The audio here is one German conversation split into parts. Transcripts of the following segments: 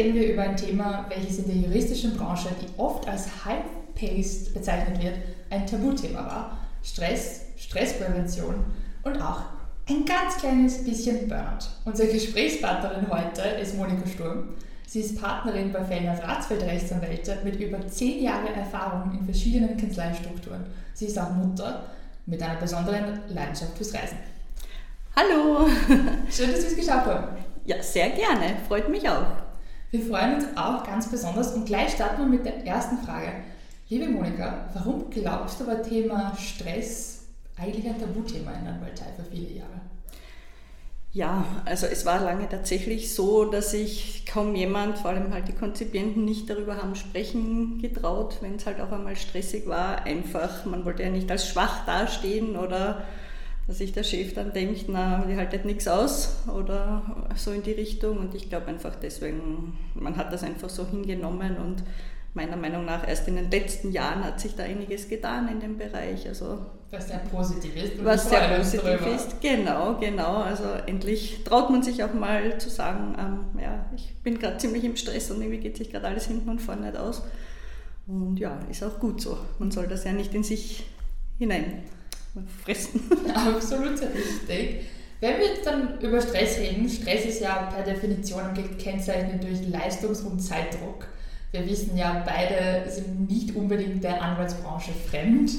reden wir über ein Thema, welches in der juristischen Branche, die oft als High-Paced bezeichnet wird, ein Tabuthema war. Stress, Stressprävention und auch ein ganz kleines bisschen Burnout. Unsere Gesprächspartnerin heute ist Monika Sturm. Sie ist Partnerin bei Fellners Ratsfeld Rechtsanwälte mit über zehn Jahren Erfahrung in verschiedenen Kanzleistrukturen. Sie ist auch Mutter mit einer besonderen Leidenschaft fürs Reisen. Hallo! Schön, dass wir es geschafft haben. Ja, sehr gerne. Freut mich auch. Wir freuen uns auch ganz besonders und gleich starten wir mit der ersten Frage. Liebe Monika, warum glaubst du, war Thema Stress eigentlich ein Tabuthema in der Anwaltei für viele Jahre? Ja, also es war lange tatsächlich so, dass sich kaum jemand, vor allem halt die Konzipienten, nicht darüber haben sprechen getraut, wenn es halt auch einmal stressig war. Einfach, man wollte ja nicht als schwach dastehen oder dass sich der Chef dann denkt, na, die haltet nichts aus oder so in die Richtung. Und ich glaube einfach deswegen, man hat das einfach so hingenommen und meiner Meinung nach erst in den letzten Jahren hat sich da einiges getan in dem Bereich. Also was sehr positiv ist. Was sehr positiv ist, genau, genau. Also endlich traut man sich auch mal zu sagen, ähm, ja, ich bin gerade ziemlich im Stress und irgendwie geht sich gerade alles hinten und vorne nicht aus. Und ja, ist auch gut so. Man soll das ja nicht in sich hinein fressen. Absolut richtig. Wenn wir dann über Stress reden, Stress ist ja per Definition gekennzeichnet durch Leistungs- und Zeitdruck. Wir wissen ja, beide sind nicht unbedingt der Anwaltsbranche fremd.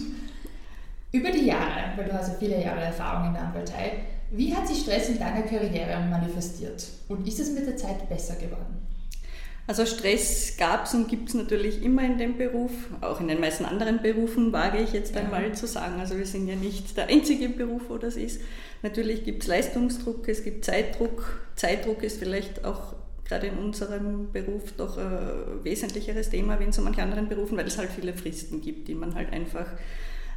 Über die Jahre, weil du hast ja viele Jahre Erfahrung in der Anwaltei, wie hat sich Stress in deiner Karriere manifestiert? Und ist es mit der Zeit besser geworden? Also Stress gab es und gibt es natürlich immer in dem Beruf, auch in den meisten anderen Berufen, wage ich jetzt einmal ja. zu sagen. Also wir sind ja nicht der einzige Beruf, wo das ist. Natürlich gibt es Leistungsdruck, es gibt Zeitdruck. Zeitdruck ist vielleicht auch gerade in unserem Beruf doch ein wesentlicheres Thema wie in so manchen anderen Berufen, weil es halt viele Fristen gibt, die man halt einfach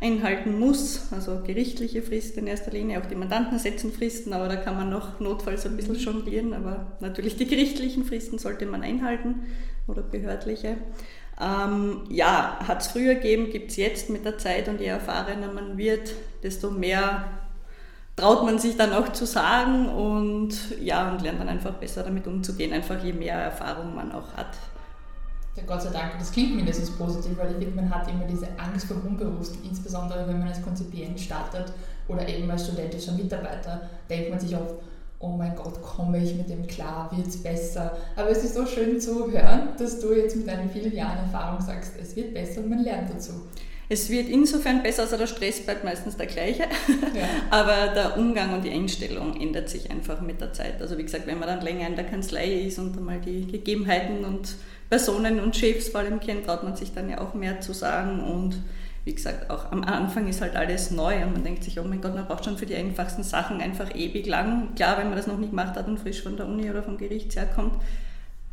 einhalten muss, also gerichtliche Fristen in erster Linie, auch die Mandanten setzen Fristen, aber da kann man noch notfalls ein bisschen jonglieren, aber natürlich die gerichtlichen Fristen sollte man einhalten oder behördliche. Ähm, ja, hat es früher gegeben, gibt es jetzt mit der Zeit und je erfahrener man wird, desto mehr traut man sich dann auch zu sagen und ja, und lernt dann einfach besser damit umzugehen, einfach je mehr Erfahrung man auch hat. Ja, Gott sei Dank, das klingt mindestens positiv, weil ich finde, man hat immer diese Angst vor Unbewussten, insbesondere wenn man als Konzipient startet oder eben als studentischer Mitarbeiter, denkt man sich oft, oh mein Gott, komme ich mit dem klar, wird es besser. Aber es ist so schön zu hören, dass du jetzt mit deinen vielen Jahren Erfahrung sagst, es wird besser und man lernt dazu. Es wird insofern besser, also der Stress bleibt meistens der gleiche, ja. aber der Umgang und die Einstellung ändert sich einfach mit der Zeit. Also wie gesagt, wenn man dann länger in der Kanzlei ist und einmal die Gegebenheiten und Personen und Chefs vor allem kennt, traut man sich dann ja auch mehr zu sagen und wie gesagt, auch am Anfang ist halt alles neu und man denkt sich, oh mein Gott, man braucht schon für die einfachsten Sachen einfach ewig lang. Klar, wenn man das noch nicht gemacht hat und frisch von der Uni oder vom Gericht herkommt,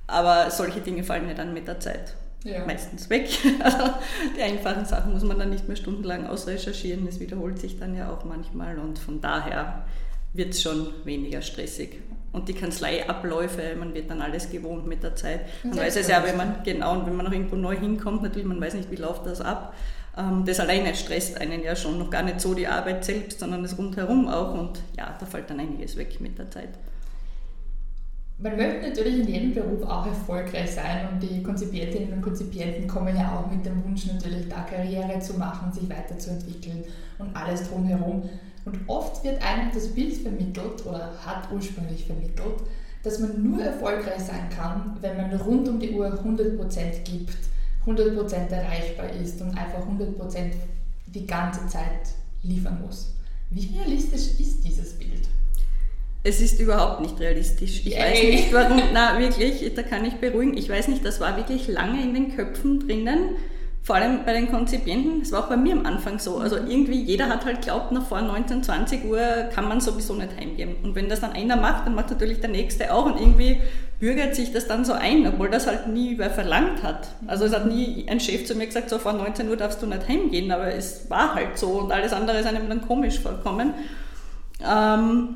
aber solche Dinge fallen ja dann mit der Zeit ja. meistens weg. Die einfachen Sachen muss man dann nicht mehr stundenlang ausrecherchieren, das wiederholt sich dann ja auch manchmal und von daher wird es schon weniger stressig und die Kanzleiabläufe, man wird dann alles gewohnt mit der Zeit. Man weiß es ja, wenn man, genau, und wenn man noch irgendwo neu hinkommt, natürlich, man weiß nicht, wie läuft das ab. Ähm, das alleine stresst einen ja schon noch gar nicht so die Arbeit selbst, sondern das rundherum auch und ja, da fällt dann einiges weg mit der Zeit. Man möchte natürlich in jedem Beruf auch erfolgreich sein und die Konzipientinnen und Konzipienten kommen ja auch mit dem Wunsch natürlich da Karriere zu machen, sich weiterzuentwickeln und alles drumherum. Und oft wird einem das Bild vermittelt oder hat ursprünglich vermittelt, dass man nur erfolgreich sein kann, wenn man rund um die Uhr 100% gibt, 100% erreichbar ist und einfach 100% die ganze Zeit liefern muss. Wie realistisch ist dieses Bild? Es ist überhaupt nicht realistisch. Ich Yay. weiß nicht warum, na wirklich, da kann ich beruhigen. Ich weiß nicht, das war wirklich lange in den Köpfen drinnen vor allem bei den Konzipienten, das war auch bei mir am Anfang so. Also irgendwie jeder hat halt glaubt, nach vor 19, 20 Uhr kann man sowieso nicht heimgehen. Und wenn das dann einer macht, dann macht natürlich der Nächste auch und irgendwie bürgert sich das dann so ein, obwohl das halt nie wer verlangt hat. Also es hat nie ein Chef zu mir gesagt, so vor 19 Uhr darfst du nicht heimgehen, aber es war halt so und alles andere ist einem dann komisch vorkommen. Ähm,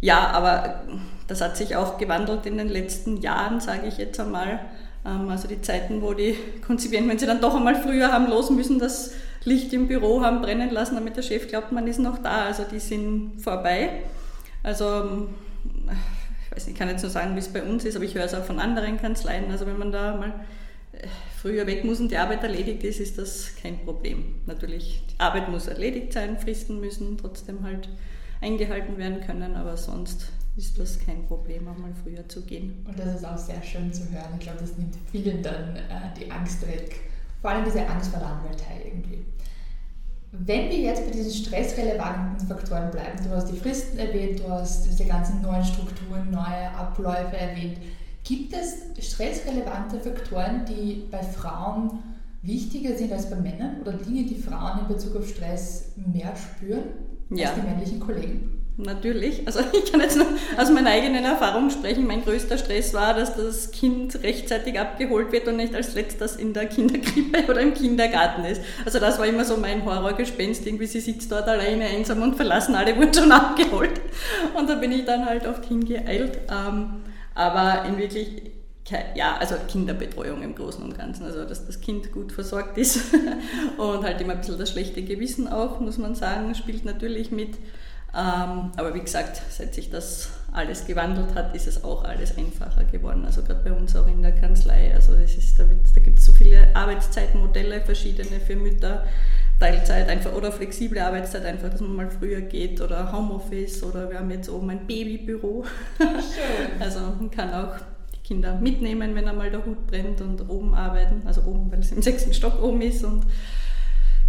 ja, aber das hat sich auch gewandelt in den letzten Jahren, sage ich jetzt einmal. Ähm, also die Zeiten, wo die Konzipienten, wenn sie dann doch einmal früher haben los müssen, das Licht im Büro haben brennen lassen, damit der Chef glaubt, man ist noch da. Also die sind vorbei. Also ich weiß nicht, ich kann jetzt nur sagen, wie es bei uns ist, aber ich höre es auch von anderen Kanzleien. Also wenn man da mal äh, früher weg muss und die Arbeit erledigt ist, ist das kein Problem. Natürlich, die Arbeit muss erledigt sein, Fristen müssen trotzdem halt eingehalten werden können, aber sonst ist das kein Problem, auch mal früher zu gehen. Und das ist auch sehr schön zu hören. Ich glaube, das nimmt vielen dann äh, die Angst weg. Vor allem diese Angst vor der Anwaltei irgendwie. Wenn wir jetzt bei diesen stressrelevanten Faktoren bleiben, du hast die Fristen erwähnt, du hast diese ganzen neuen Strukturen, neue Abläufe erwähnt, gibt es stressrelevante Faktoren, die bei Frauen wichtiger sind als bei Männern oder Dinge, die Frauen in Bezug auf Stress mehr spüren ja. als die männlichen Kollegen? Natürlich. Also ich kann jetzt nur aus meiner eigenen Erfahrung sprechen. Mein größter Stress war, dass das Kind rechtzeitig abgeholt wird und nicht als letztes in der Kinderkrippe oder im Kindergarten ist. Also das war immer so mein Horrorgespenst. Irgendwie sie sitzt dort alleine einsam und verlassen, alle wurden schon abgeholt. Und da bin ich dann halt oft hingeeilt. Ähm, aber in wirklich ja, also Kinderbetreuung im Großen und Ganzen, also dass das Kind gut versorgt ist und halt immer ein bisschen das schlechte Gewissen auch, muss man sagen, spielt natürlich mit. Ähm, aber wie gesagt, seit sich das alles gewandelt hat, ist es auch alles einfacher geworden. Also gerade bei uns auch in der Kanzlei. Also das ist, da, da gibt es so viele Arbeitszeitmodelle, verschiedene für Mütter, Teilzeit einfach oder flexible Arbeitszeit einfach, dass man mal früher geht oder Homeoffice oder wir haben jetzt oben ein Babybüro. Schön. Also man kann auch Kinder mitnehmen, wenn einmal der Hut brennt und oben arbeiten. Also oben, weil es im sechsten Stock oben ist und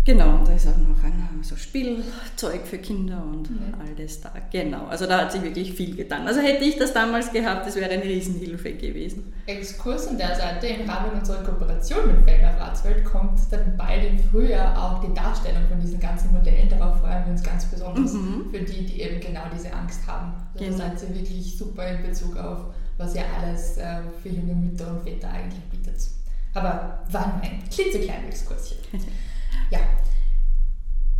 Genau, und da ist auch noch ein so Spielzeug für Kinder und ja. all das da. Genau, also da hat sich wirklich viel getan. Also hätte ich das damals gehabt, das wäre eine Riesenhilfe gewesen. Exkurs an der Seite, im Rahmen unserer Kooperation mit Fellner Ratswelt kommt dann bald im Frühjahr auch die Darstellung von diesen ganzen Modellen. Darauf freuen wir uns ganz besonders mhm. für die, die eben genau diese Angst haben. Also genau. Da seid ihr wirklich super in Bezug auf, was ihr alles äh, für junge Mütter und Väter eigentlich bietet. Aber war nur ein klitzekleiner Exkurschen. Ja.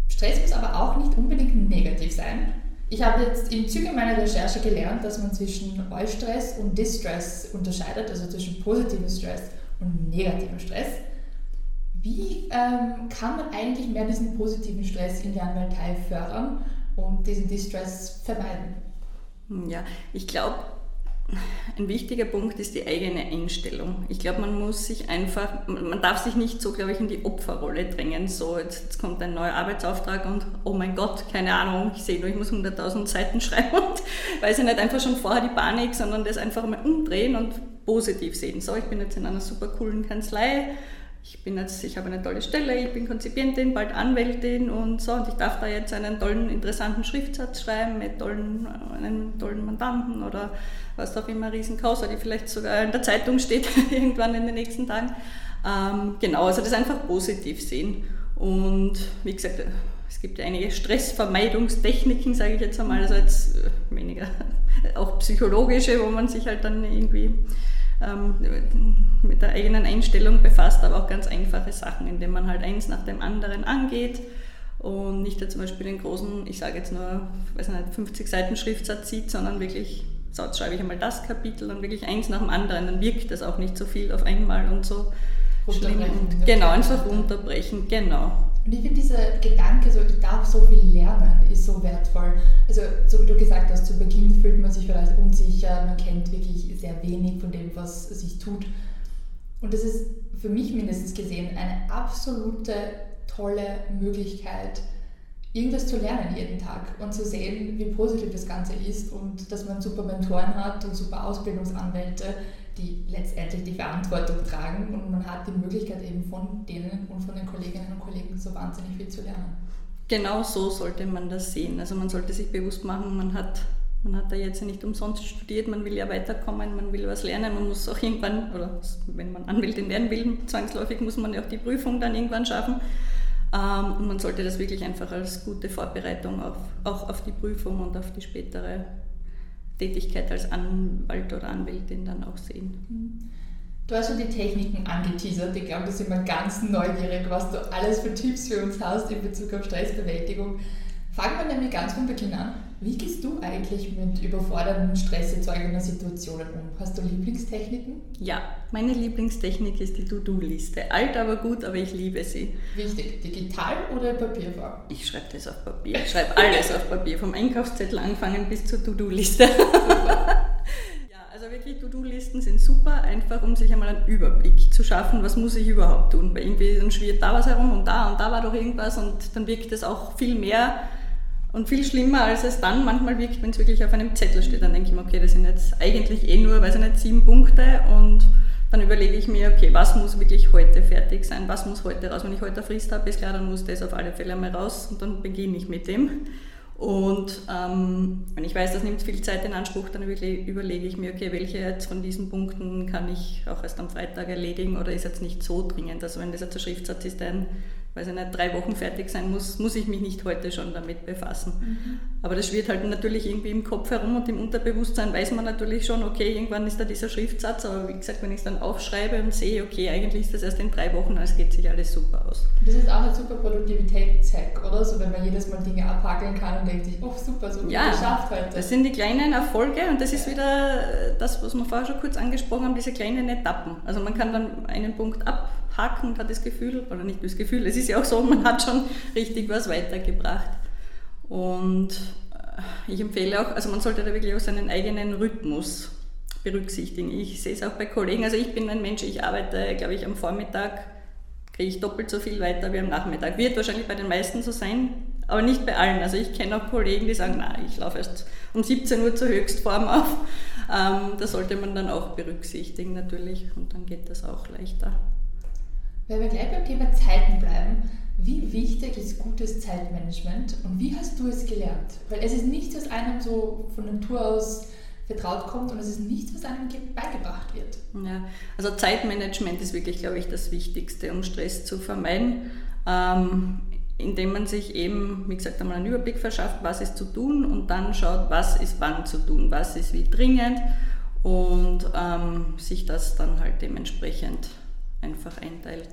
Stress muss aber auch nicht unbedingt negativ sein. Ich habe jetzt im Zuge meiner Recherche gelernt, dass man zwischen Eustress und Distress unterscheidet, also zwischen positivem Stress und negativem Stress. Wie ähm, kann man eigentlich mehr diesen positiven Stress in der Anwaltei fördern und diesen Distress vermeiden? Ja, ich glaube, ein wichtiger Punkt ist die eigene Einstellung. Ich glaube, man muss sich einfach, man darf sich nicht so, glaube ich, in die Opferrolle drängen. So, jetzt, jetzt, kommt ein neuer Arbeitsauftrag und oh mein Gott, keine Ahnung, ich sehe nur, ich muss 100.000 Seiten schreiben und weiß ich nicht einfach schon vorher die Panik, sondern das einfach mal umdrehen und positiv sehen. So, ich bin jetzt in einer super coolen Kanzlei ich bin jetzt, ich habe eine tolle Stelle, ich bin Konzipientin, bald Anwältin und so. Und ich darf da jetzt einen tollen, interessanten Schriftsatz schreiben mit tollen, einem tollen Mandanten oder was auch immer, Riesenkausa, die vielleicht sogar in der Zeitung steht irgendwann in den nächsten Tagen. Ähm, genau, also das einfach positiv sehen. Und wie gesagt, es gibt ja einige Stressvermeidungstechniken, sage ich jetzt einmal, also jetzt äh, weniger auch psychologische, wo man sich halt dann irgendwie ähm, mit der eigenen Einstellung befasst, aber auch ganz einfache Sachen, indem man halt eins nach dem anderen angeht und nicht zum Beispiel den großen, ich sage jetzt nur, weiß nicht, 50 Seiten Schriftsatz sieht, sondern wirklich, so jetzt schreibe ich einmal das Kapitel und wirklich eins nach dem anderen, dann wirkt das auch nicht so viel auf einmal und so. Schlimm und, genau, einfach runterbrechen, genau. Und ich finde dieser Gedanke, so ich darf so viel lernen, ist so wertvoll. Also so wie du gesagt hast, zu Beginn fühlt man sich vielleicht unsicher, man kennt wirklich sehr wenig von dem, was sich tut. Und das ist für mich mindestens gesehen eine absolute tolle Möglichkeit, irgendwas zu lernen jeden Tag und zu sehen, wie positiv das Ganze ist und dass man super Mentoren hat und super Ausbildungsanwälte, die letztendlich die Verantwortung tragen und man hat die Möglichkeit eben von denen und von den Kolleginnen und Kollegen so wahnsinnig viel zu lernen. Genau so sollte man das sehen. Also man sollte sich bewusst machen, man hat, man hat da jetzt nicht umsonst studiert, man will ja weiterkommen, man will was lernen, man muss auch irgendwann, oder wenn man Anwältin werden will, zwangsläufig muss man ja auch die Prüfung dann irgendwann schaffen. Ähm, und man sollte das wirklich einfach als gute Vorbereitung auf, auch auf die Prüfung und auf die spätere Tätigkeit als Anwalt oder Anwältin dann auch sehen. Mhm. Du hast schon die Techniken angeteasert. Ich glaube, da sind wir ganz neugierig, was du alles für Tipps für uns hast in Bezug auf Stressbewältigung. Fangen wir nämlich ganz von Beginn an. Wie gehst du eigentlich mit überfordernden, stresserzeugenden Situationen um? Hast du Lieblingstechniken? Ja, meine Lieblingstechnik ist die To-Do-Liste. Alt, aber gut, aber ich liebe sie. Wichtig, digital oder Papierform? Ich schreibe das auf Papier. Ich schreibe alles auf Papier, vom Einkaufszettel anfangen bis zur To-Do-Liste. Also wirklich To-Do-Listen sind super, einfach um sich einmal einen Überblick zu schaffen, was muss ich überhaupt tun. Weil irgendwie dann schwirrt da was herum und da und da war doch irgendwas und dann wirkt es auch viel mehr und viel schlimmer, als es dann manchmal wirkt, wenn es wirklich auf einem Zettel steht. Dann denke ich mir, okay, das sind jetzt eigentlich eh nur, weiß ich nicht, sieben Punkte und dann überlege ich mir, okay, was muss wirklich heute fertig sein, was muss heute raus. Wenn ich heute eine Frist habe, ist klar, dann muss das auf alle Fälle einmal raus und dann beginne ich mit dem. Und ähm, wenn ich weiß, das nimmt viel Zeit in Anspruch, dann überlege ich mir, okay, welche jetzt von diesen Punkten kann ich auch erst am Freitag erledigen oder ist jetzt nicht so dringend. Also wenn das jetzt ein Schriftsatz ist, der weil er nicht drei Wochen fertig sein muss, muss ich mich nicht heute schon damit befassen. Mhm. Aber das schwirrt halt natürlich irgendwie im Kopf herum und im Unterbewusstsein weiß man natürlich schon, okay, irgendwann ist da dieser Schriftsatz, aber wie gesagt, wenn ich es dann aufschreibe und sehe, okay, eigentlich ist das erst in drei Wochen, es geht sich alles super aus. Das ist auch ein super Produktivitätshack, oder? So, wenn man jedes Mal Dinge abhakeln kann und denkt sich, oh super, so ja, geschafft heute. Das sind die kleinen Erfolge und das ist wieder das, was wir vorher schon kurz angesprochen haben, diese kleinen Etappen. Also man kann dann einen Punkt abhaken und hat das Gefühl, oder nicht das Gefühl, es ist ja auch so, man hat schon richtig was weitergebracht. Und äh, ich empfehle auch, also man sollte da wirklich auch seinen eigenen Rhythmus berücksichtigen. Ich sehe es auch bei Kollegen, also ich bin ein Mensch, ich arbeite, glaube ich, am Vormittag kriege ich doppelt so viel weiter wie am Nachmittag. Wird wahrscheinlich bei den meisten so sein, aber nicht bei allen. Also ich kenne auch Kollegen, die sagen, na, ich laufe erst um 17 Uhr zur Höchstform auf. Ähm, das sollte man dann auch berücksichtigen natürlich und dann geht das auch leichter. Wenn wir gleich beim Thema Zeiten bleiben, wie wichtig ist gutes Zeitmanagement und wie hast du es gelernt? Weil es ist nichts, was einem so von Natur aus vertraut kommt und es ist nichts, was einem beigebracht wird. Ja, also Zeitmanagement ist wirklich, glaube ich, das Wichtigste, um Stress zu vermeiden. Ähm, indem man sich eben, wie gesagt, einmal einen Überblick verschafft, was ist zu tun und dann schaut, was ist wann zu tun, was ist wie dringend und ähm, sich das dann halt dementsprechend einfach einteilt.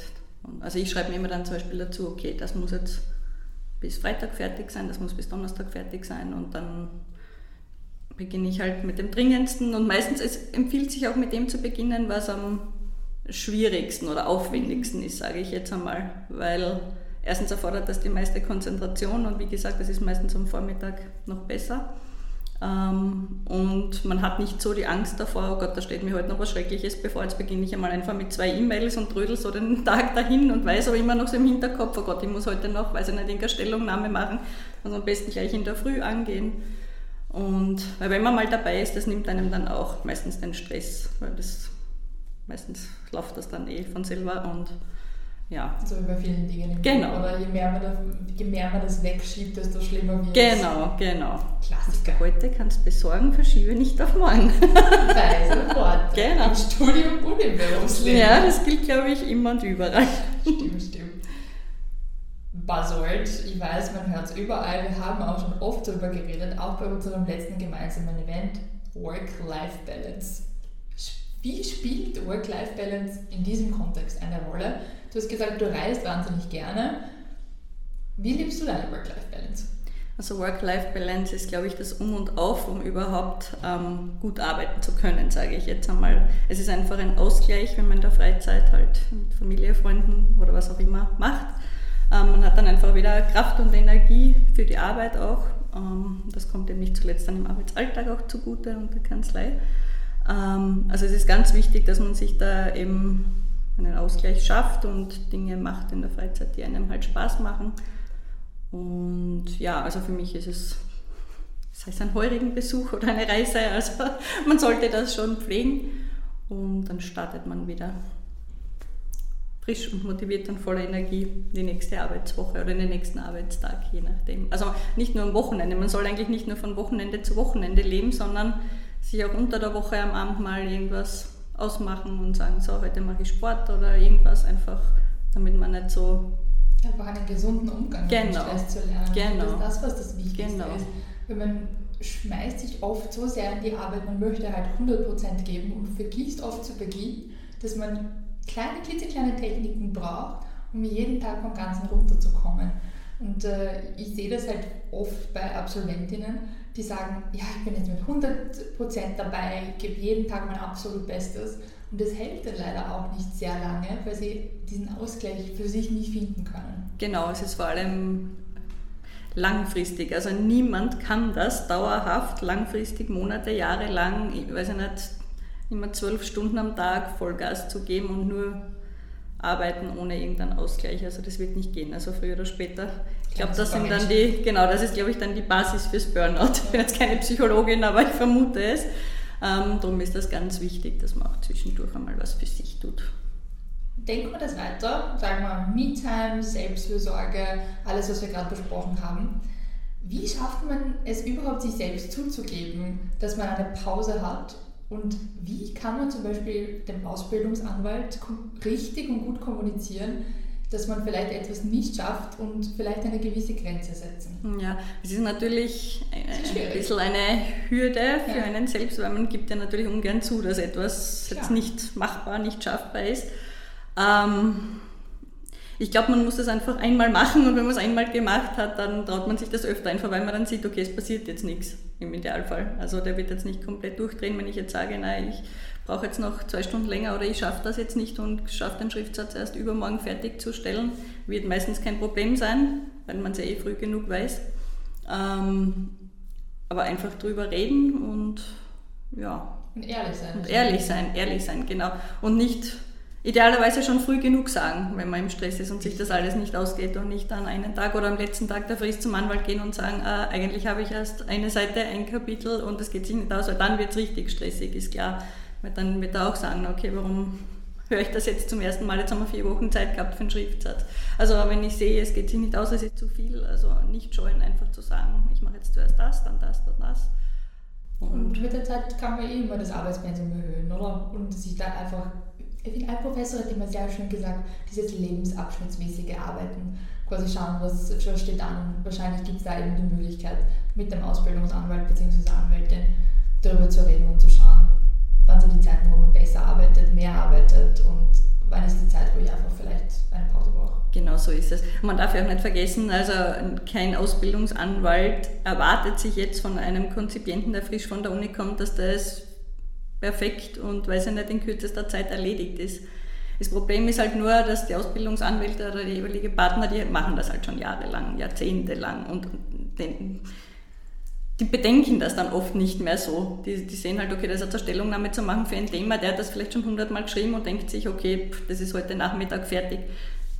Also ich schreibe mir immer dann zum Beispiel dazu, okay, das muss jetzt bis Freitag fertig sein, das muss bis Donnerstag fertig sein und dann beginne ich halt mit dem Dringendsten und meistens es empfiehlt sich auch mit dem zu beginnen, was am schwierigsten oder aufwendigsten ist, sage ich jetzt einmal, weil erstens erfordert das die meiste Konzentration und wie gesagt, das ist meistens am Vormittag noch besser. Ähm, und man hat nicht so die Angst davor, oh Gott, da steht mir heute noch was Schreckliches bevor, jetzt beginne ich einmal einfach mit zwei E-Mails und trödel so den Tag dahin und weiß aber immer noch so im Hinterkopf, oh Gott, ich muss heute noch, weiß ich nicht, irgendeine Stellungnahme machen, also am besten gleich in der Früh angehen. Und weil wenn man mal dabei ist, das nimmt einem dann auch meistens den Stress, weil das meistens läuft das dann eh von selber und ja. So wie bei vielen Dingen im genau. Oder je mehr, man das, je mehr man das wegschiebt, desto schlimmer wird es. Genau, genau. Klassiker. Heute kannst du besorgen, verschiebe nicht auf morgen. Weise Worte. Genau. Im Studium und im Berufsleben. Ja, das gilt, glaube ich, immer und überall. Stimmt, stimmt. Buzzword, ich weiß, man hört es überall. Wir haben auch schon oft darüber geredet, auch bei unserem letzten gemeinsamen Event, Work-Life-Balance. Wie spielt Work-Life-Balance in diesem Kontext eine Rolle? Du hast gesagt, du reist wahnsinnig gerne. Wie lebst du deine Work-Life-Balance? Also Work-Life-Balance ist, glaube ich, das Um und Auf, um überhaupt ähm, gut arbeiten zu können, sage ich jetzt einmal. Es ist einfach ein Ausgleich, wenn man in der Freizeit halt mit Familie, Freunden oder was auch immer macht. Ähm, man hat dann einfach wieder Kraft und Energie für die Arbeit auch. Ähm, das kommt eben nicht zuletzt dann im Arbeitsalltag auch zugute und der Kanzlei. Ähm, also es ist ganz wichtig, dass man sich da eben einen Ausgleich schafft und Dinge macht in der Freizeit, die einem halt Spaß machen. Und ja, also für mich ist es, sei es ein heurigen Besuch oder eine Reise, also man sollte das schon pflegen und dann startet man wieder frisch und motiviert und voller Energie die nächste Arbeitswoche oder den nächsten Arbeitstag, je nachdem. Also nicht nur am Wochenende, man soll eigentlich nicht nur von Wochenende zu Wochenende leben, sondern sich auch unter der Woche am Abend mal irgendwas ausmachen und sagen, so, heute mache ich Sport oder irgendwas einfach, damit man nicht so... Einfach einen gesunden Umgang genau. mit Stress zu lernen. Genau. Das ist das, was das Wichtigste genau. ist. Wenn man schmeißt sich oft so sehr in die Arbeit, man möchte halt 100% geben und vergisst oft zu Beginn, dass man kleine, klitzekleine Techniken braucht, um jeden Tag vom Ganzen runterzukommen. Und äh, ich sehe das halt oft bei Absolventinnen, die sagen, ja, ich bin jetzt mit 100% dabei, gebe jeden Tag mein absolut Bestes. Und das hält dann leider auch nicht sehr lange, weil sie diesen Ausgleich für sich nicht finden können. Genau, es ist vor allem langfristig. Also niemand kann das dauerhaft, langfristig, Monate, Jahre lang, ich weiß nicht, immer zwölf Stunden am Tag Vollgas zu geben und nur arbeiten ohne irgendeinen Ausgleich. Also das wird nicht gehen, also früher oder später. Ich glaube, das sind dann die, genau, das ist, glaube ich, dann die Basis fürs Burnout. Ich bin jetzt keine Psychologin, aber ich vermute es. Ähm, darum ist das ganz wichtig, dass man auch zwischendurch einmal was für sich tut. Denken wir das weiter, sagen wir Me-Time, Selbstfürsorge, alles, was wir gerade besprochen haben. Wie schafft man es überhaupt, sich selbst zuzugeben, dass man eine Pause hat und wie kann man zum Beispiel dem Ausbildungsanwalt richtig und gut kommunizieren, dass man vielleicht etwas nicht schafft und vielleicht eine gewisse Grenze setzen? Ja, es ist natürlich ist ein bisschen eine Hürde für ja. einen selbst, weil man gibt ja natürlich ungern zu, dass etwas Klar. jetzt nicht machbar, nicht schaffbar ist. Ähm, ich glaube, man muss das einfach einmal machen und wenn man es einmal gemacht hat, dann traut man sich das öfter einfach, weil man dann sieht, okay, es passiert jetzt nichts im Idealfall. Also der wird jetzt nicht komplett durchdrehen, wenn ich jetzt sage, nein, ich brauche jetzt noch zwei Stunden länger oder ich schaffe das jetzt nicht und schaffe den Schriftsatz erst übermorgen fertigzustellen. Wird meistens kein Problem sein, weil man es ja eh früh genug weiß. Ähm, aber einfach drüber reden und ja. Und ehrlich sein. Und ehrlich sein, ehrlich sein, genau. Und nicht idealerweise schon früh genug sagen, wenn man im Stress ist und sich das alles nicht ausgeht und nicht an einen Tag oder am letzten Tag der Frist zum Anwalt gehen und sagen, äh, eigentlich habe ich erst eine Seite, ein Kapitel und es geht sich nicht aus, weil dann wird es richtig stressig, ist klar. Weil dann wird er auch sagen, okay, warum höre ich das jetzt zum ersten Mal, jetzt haben wir vier Wochen Zeit gehabt für einen Schriftsatz. Also wenn ich sehe, es geht sich nicht aus, es ist zu viel, also nicht scheuen, einfach zu sagen, ich mache jetzt zuerst das, dann das, dann das. Und, und mit der Zeit kann man eh immer das Arbeitspensum erhöhen, oder? Und sich da einfach ich finde, ein Professor hat immer sehr schön gesagt, dieses lebensabschnittsmäßige Arbeiten, quasi schauen, was schon steht an. Wahrscheinlich gibt es da eben die Möglichkeit, mit dem Ausbildungsanwalt bzw. Anwältin darüber zu reden und zu schauen, wann sind die Zeiten, wo man besser arbeitet, mehr arbeitet und wann ist die Zeit, wo ich einfach vielleicht eine Pause brauche. Genau so ist es. Man darf ja auch nicht vergessen, also kein Ausbildungsanwalt erwartet sich jetzt von einem Konzipienten, der frisch von der Uni kommt, dass das perfekt und weil es ja nicht in kürzester Zeit erledigt ist. Das Problem ist halt nur, dass die Ausbildungsanwälte oder die jeweilige Partner, die machen das halt schon jahrelang, jahrzehntelang und den, die bedenken das dann oft nicht mehr so. Die, die sehen halt, okay, das ist eine Stellungnahme zu machen für ein Thema, der hat das vielleicht schon hundertmal geschrieben und denkt sich, okay, das ist heute Nachmittag fertig.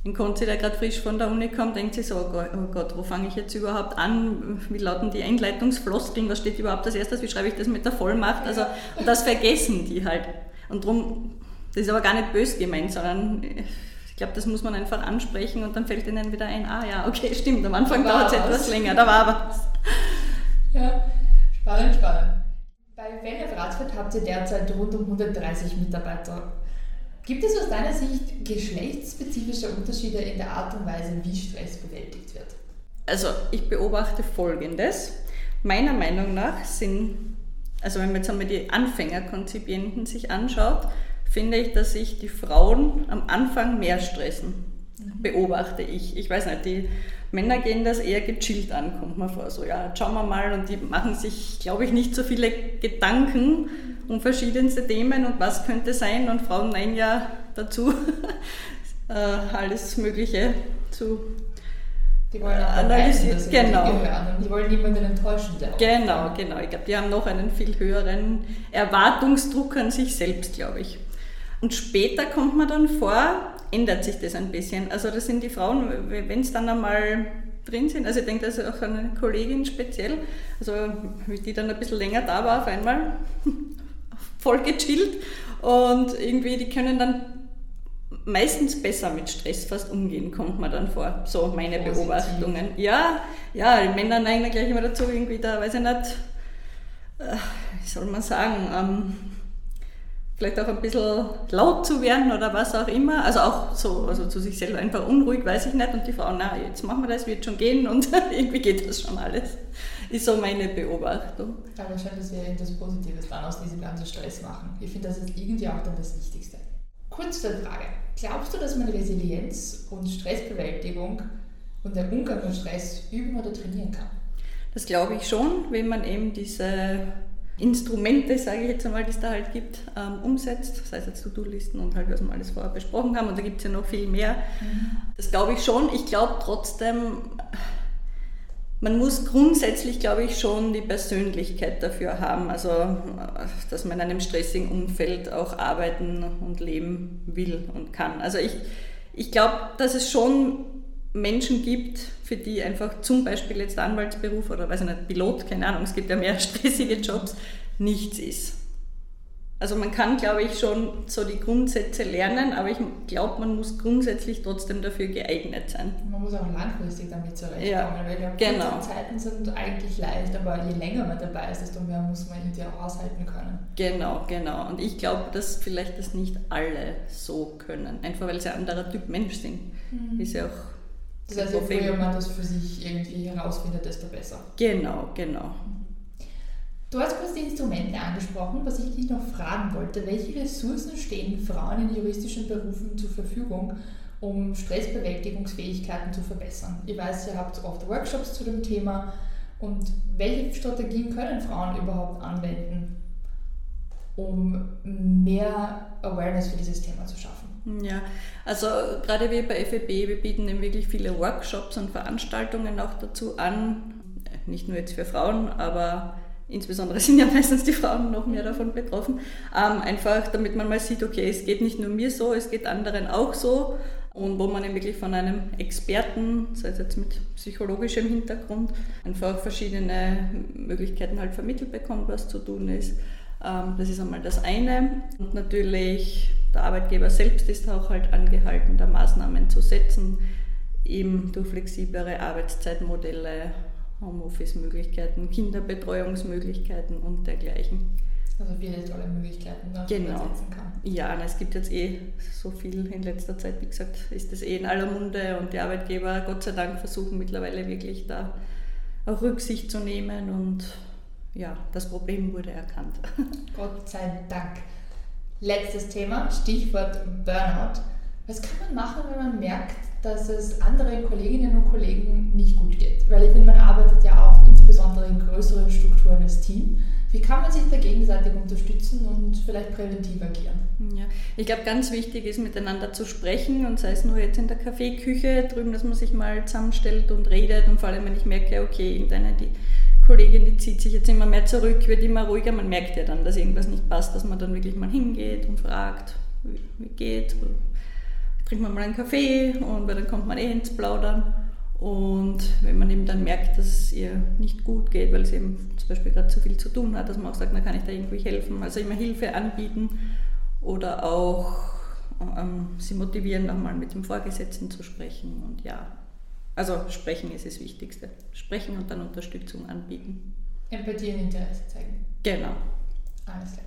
Ein Konzi, der gerade frisch von der Uni kommt, denkt sich so, oh Gott, oh Gott, wo fange ich jetzt überhaupt an? Wie lauten die Einleitungsfloskeln? Was steht überhaupt als erstes? Wie schreibe ich das mit der Vollmacht? Also, und das vergessen die halt. Und darum, das ist aber gar nicht bös gemeint, sondern ich glaube, das muss man einfach ansprechen und dann fällt ihnen wieder ein, ah ja, okay, stimmt, am Anfang dauert es etwas länger, da war was. Ja, spannend, spannend. Bei Radford habt ihr derzeit rund um 130 Mitarbeiter. Gibt es aus deiner Sicht geschlechtsspezifische Unterschiede in der Art und Weise, wie Stress bewältigt wird? Also ich beobachte Folgendes. Meiner Meinung nach sind, also wenn man jetzt einmal die Anfängerkonzipienten sich anschaut, finde ich, dass sich die Frauen am Anfang mehr stressen. Mhm. Beobachte ich. Ich weiß nicht, die Männer gehen das eher gechillt an, kommt mir vor. So, ja, schauen wir mal und die machen sich, glaube ich, nicht so viele Gedanken um verschiedenste Themen und was könnte sein und Frauen nein ja dazu, äh, alles Mögliche zu die wollen auch analysieren. Dass genau. Die, die wollen niemanden enttäuschen. Genau, genau. Ich glaube, die haben noch einen viel höheren Erwartungsdruck an sich selbst, glaube ich. Und später kommt man dann vor, ändert sich das ein bisschen. Also das sind die Frauen, wenn es dann einmal drin sind, also ich denke, das ist auch eine Kollegin speziell, also wie die dann ein bisschen länger da war auf einmal, voll gechillt und irgendwie, die können dann meistens besser mit Stress fast umgehen, kommt man dann vor. So meine Positiv. Beobachtungen. Ja, ja, die Männer neigen gleich immer dazu, irgendwie da, weiß ich nicht, äh, wie soll man sagen, ähm, vielleicht auch ein bisschen laut zu werden oder was auch immer. Also auch so, also zu sich selber einfach unruhig, weiß ich nicht. Und die Frau, na, jetzt machen wir das, wird schon gehen und irgendwie geht das schon alles. Ist so meine Beobachtung. Aber scheint, dass wir etwas Positives dann aus diesem ganzen Stress machen. Ich finde, das ist irgendwie auch dann das Wichtigste. Kurze Frage. Glaubst du, dass man Resilienz und Stressbewältigung und der Umgang mit Stress üben oder trainieren kann? Das glaube ich schon, wenn man eben diese Instrumente, sage ich jetzt einmal, die es da halt gibt, ähm, umsetzt, sei es jetzt To-Do-Listen und halt, was wir alles vorher besprochen haben, und da gibt es ja noch viel mehr. Mhm. Das glaube ich schon. Ich glaube trotzdem, man muss grundsätzlich, glaube ich, schon die Persönlichkeit dafür haben, also dass man in einem stressigen Umfeld auch arbeiten und leben will und kann. Also ich, ich glaube, dass es schon Menschen gibt, für die einfach zum Beispiel jetzt Anwaltsberuf oder weiß ich nicht, Pilot, keine Ahnung, es gibt ja mehr stressige Jobs, nichts ist. Also man kann, glaube ich, schon so die Grundsätze lernen, aber ich glaube, man muss grundsätzlich trotzdem dafür geeignet sein. Man muss auch langfristig damit zurechtkommen, ja, weil ja, genau. Zeiten sind eigentlich leicht, aber je länger man dabei ist, desto mehr muss man irgendwie auch aushalten können. Genau, genau. Und ich glaube, dass vielleicht das nicht alle so können, einfach weil sie ein anderer Typ Mensch sind. Mhm. Ist ja auch das heißt, je früher man das für sich irgendwie herausfindet, desto besser. Genau, genau. Du hast kurz die Instrumente angesprochen, was ich dich noch fragen wollte. Welche Ressourcen stehen Frauen in juristischen Berufen zur Verfügung, um Stressbewältigungsfähigkeiten zu verbessern? Ich weiß, ihr habt oft Workshops zu dem Thema. Und welche Strategien können Frauen überhaupt anwenden, um mehr Awareness für dieses Thema zu schaffen? Ja, also gerade wir bei FEB, wir bieten eben wirklich viele Workshops und Veranstaltungen auch dazu an. Nicht nur jetzt für Frauen, aber insbesondere sind ja meistens die Frauen noch mehr davon betroffen, ähm, einfach damit man mal sieht, okay, es geht nicht nur mir so, es geht anderen auch so und wo man eben wirklich von einem Experten, sei es jetzt mit psychologischem Hintergrund, einfach verschiedene Möglichkeiten halt vermittelt bekommt, was zu tun ist. Ähm, das ist einmal das eine. Und natürlich der Arbeitgeber selbst ist auch halt angehalten, da Maßnahmen zu setzen, eben durch flexiblere Arbeitszeitmodelle, Homeoffice-Möglichkeiten, Kinderbetreuungsmöglichkeiten und dergleichen. Also viele tolle Möglichkeiten, die genau. man setzen kann. Ja, und es gibt jetzt eh so viel in letzter Zeit, wie gesagt, ist das eh in aller Munde und die Arbeitgeber, Gott sei Dank, versuchen mittlerweile wirklich da auch Rücksicht zu nehmen und ja, das Problem wurde erkannt. Gott sei Dank. Letztes Thema, Stichwort Burnout. Was kann man machen, wenn man merkt, dass es anderen Kolleginnen und Kollegen nicht gut geht. Weil ich finde, man arbeitet ja auch insbesondere in größeren Strukturen als Team. Wie kann man sich da gegenseitig unterstützen und vielleicht präventiv agieren? Ja, ich glaube, ganz wichtig ist, miteinander zu sprechen und sei es nur jetzt in der Kaffeeküche drüben, dass man sich mal zusammenstellt und redet und vor allem, wenn ich merke, okay, irgendeine, die Kollegin, die zieht sich jetzt immer mehr zurück, wird immer ruhiger, man merkt ja dann, dass irgendwas nicht passt, dass man dann wirklich mal hingeht und fragt, wie, geht, trinkt man mal einen Kaffee und dann kommt man eh ins Plaudern. Und wenn man eben dann merkt, dass es ihr nicht gut geht, weil sie eben zum Beispiel gerade zu viel zu tun hat, dass man auch sagt, na kann ich da irgendwie helfen, also immer Hilfe anbieten oder auch ähm, sie motivieren, nochmal mit dem Vorgesetzten zu sprechen. Und ja, also sprechen ist das Wichtigste. Sprechen und dann Unterstützung anbieten. Empathie und Interesse zeigen. Genau. Alles klar.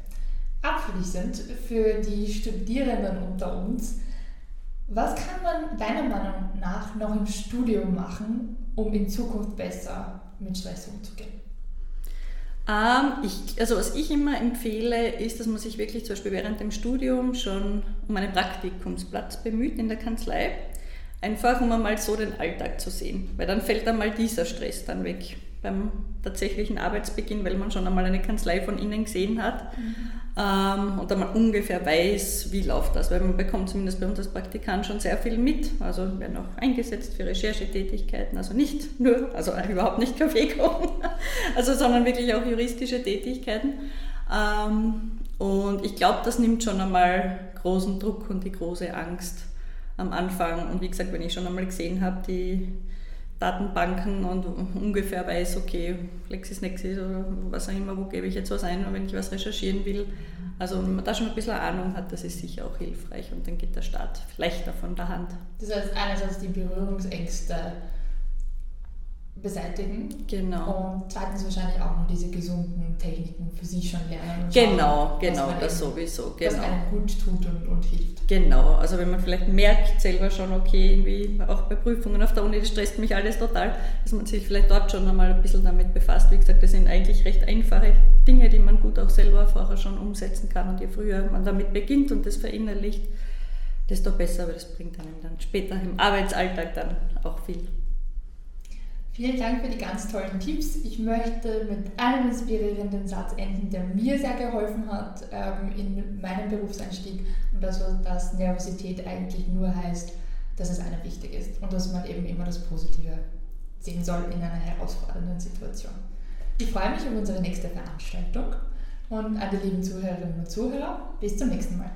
Abschließend für die Studierenden unter uns, was kann man deiner Meinung nach noch im Studium machen, um in Zukunft besser mit Stress umzugehen? Ähm, ich, also was ich immer empfehle, ist, dass man sich wirklich zum Beispiel während dem Studium schon um einen Praktikumsplatz bemüht in der Kanzlei. Einfach um einmal so den Alltag zu sehen, weil dann fällt einmal dieser Stress dann weg beim tatsächlichen Arbeitsbeginn, weil man schon einmal eine Kanzlei von innen gesehen hat. Mhm ähm, und man ungefähr weiß, wie läuft das, weil man bekommt zumindest bei uns als Praktikant schon sehr viel mit. Also werden auch eingesetzt für Recherchetätigkeiten, also nicht nur, also überhaupt nicht Kaffee kochen, also, sondern wirklich auch juristische Tätigkeiten. Ähm, und ich glaube, das nimmt schon einmal großen Druck und die große Angst am Anfang. Und wie gesagt, wenn ich schon einmal gesehen habe, die Datenbanken und ungefähr weiß, okay, LexisNexis oder was auch immer, wo gebe ich jetzt was ein, wenn ich was recherchieren will. Also wenn man da schon ein bisschen Ahnung hat, das ist sicher auch hilfreich und dann geht der Start leichter von der Hand. Das heißt einerseits die Berührungsängste beseitigen. Genau. Und zweitens wahrscheinlich auch noch diese gesunden Techniken für sich schon lernen. Und genau, schauen, genau, das eben, sowieso. Genau. Was einem gut tut und, und, hilft. Genau, also wenn man vielleicht merkt selber schon, okay, irgendwie auch bei Prüfungen auf der Uni, das stresst mich alles total, dass man sich vielleicht dort schon einmal ein bisschen damit befasst. Wie gesagt, das sind eigentlich recht einfache Dinge, die man gut auch selber vorher schon umsetzen kann. Und je früher man damit beginnt und das verinnerlicht, desto besser, weil das bringt einem dann später im Arbeitsalltag dann auch viel. Vielen Dank für die ganz tollen Tipps. Ich möchte mit einem inspirierenden Satz enden, der mir sehr geholfen hat ähm, in meinem Berufseinstieg und das war, dass Nervosität eigentlich nur heißt, dass es einem wichtig ist und dass man eben immer das Positive sehen soll in einer herausfordernden Situation. Ich freue mich auf unsere nächste Veranstaltung und an die lieben Zuhörerinnen und Zuhörer. Bis zum nächsten Mal.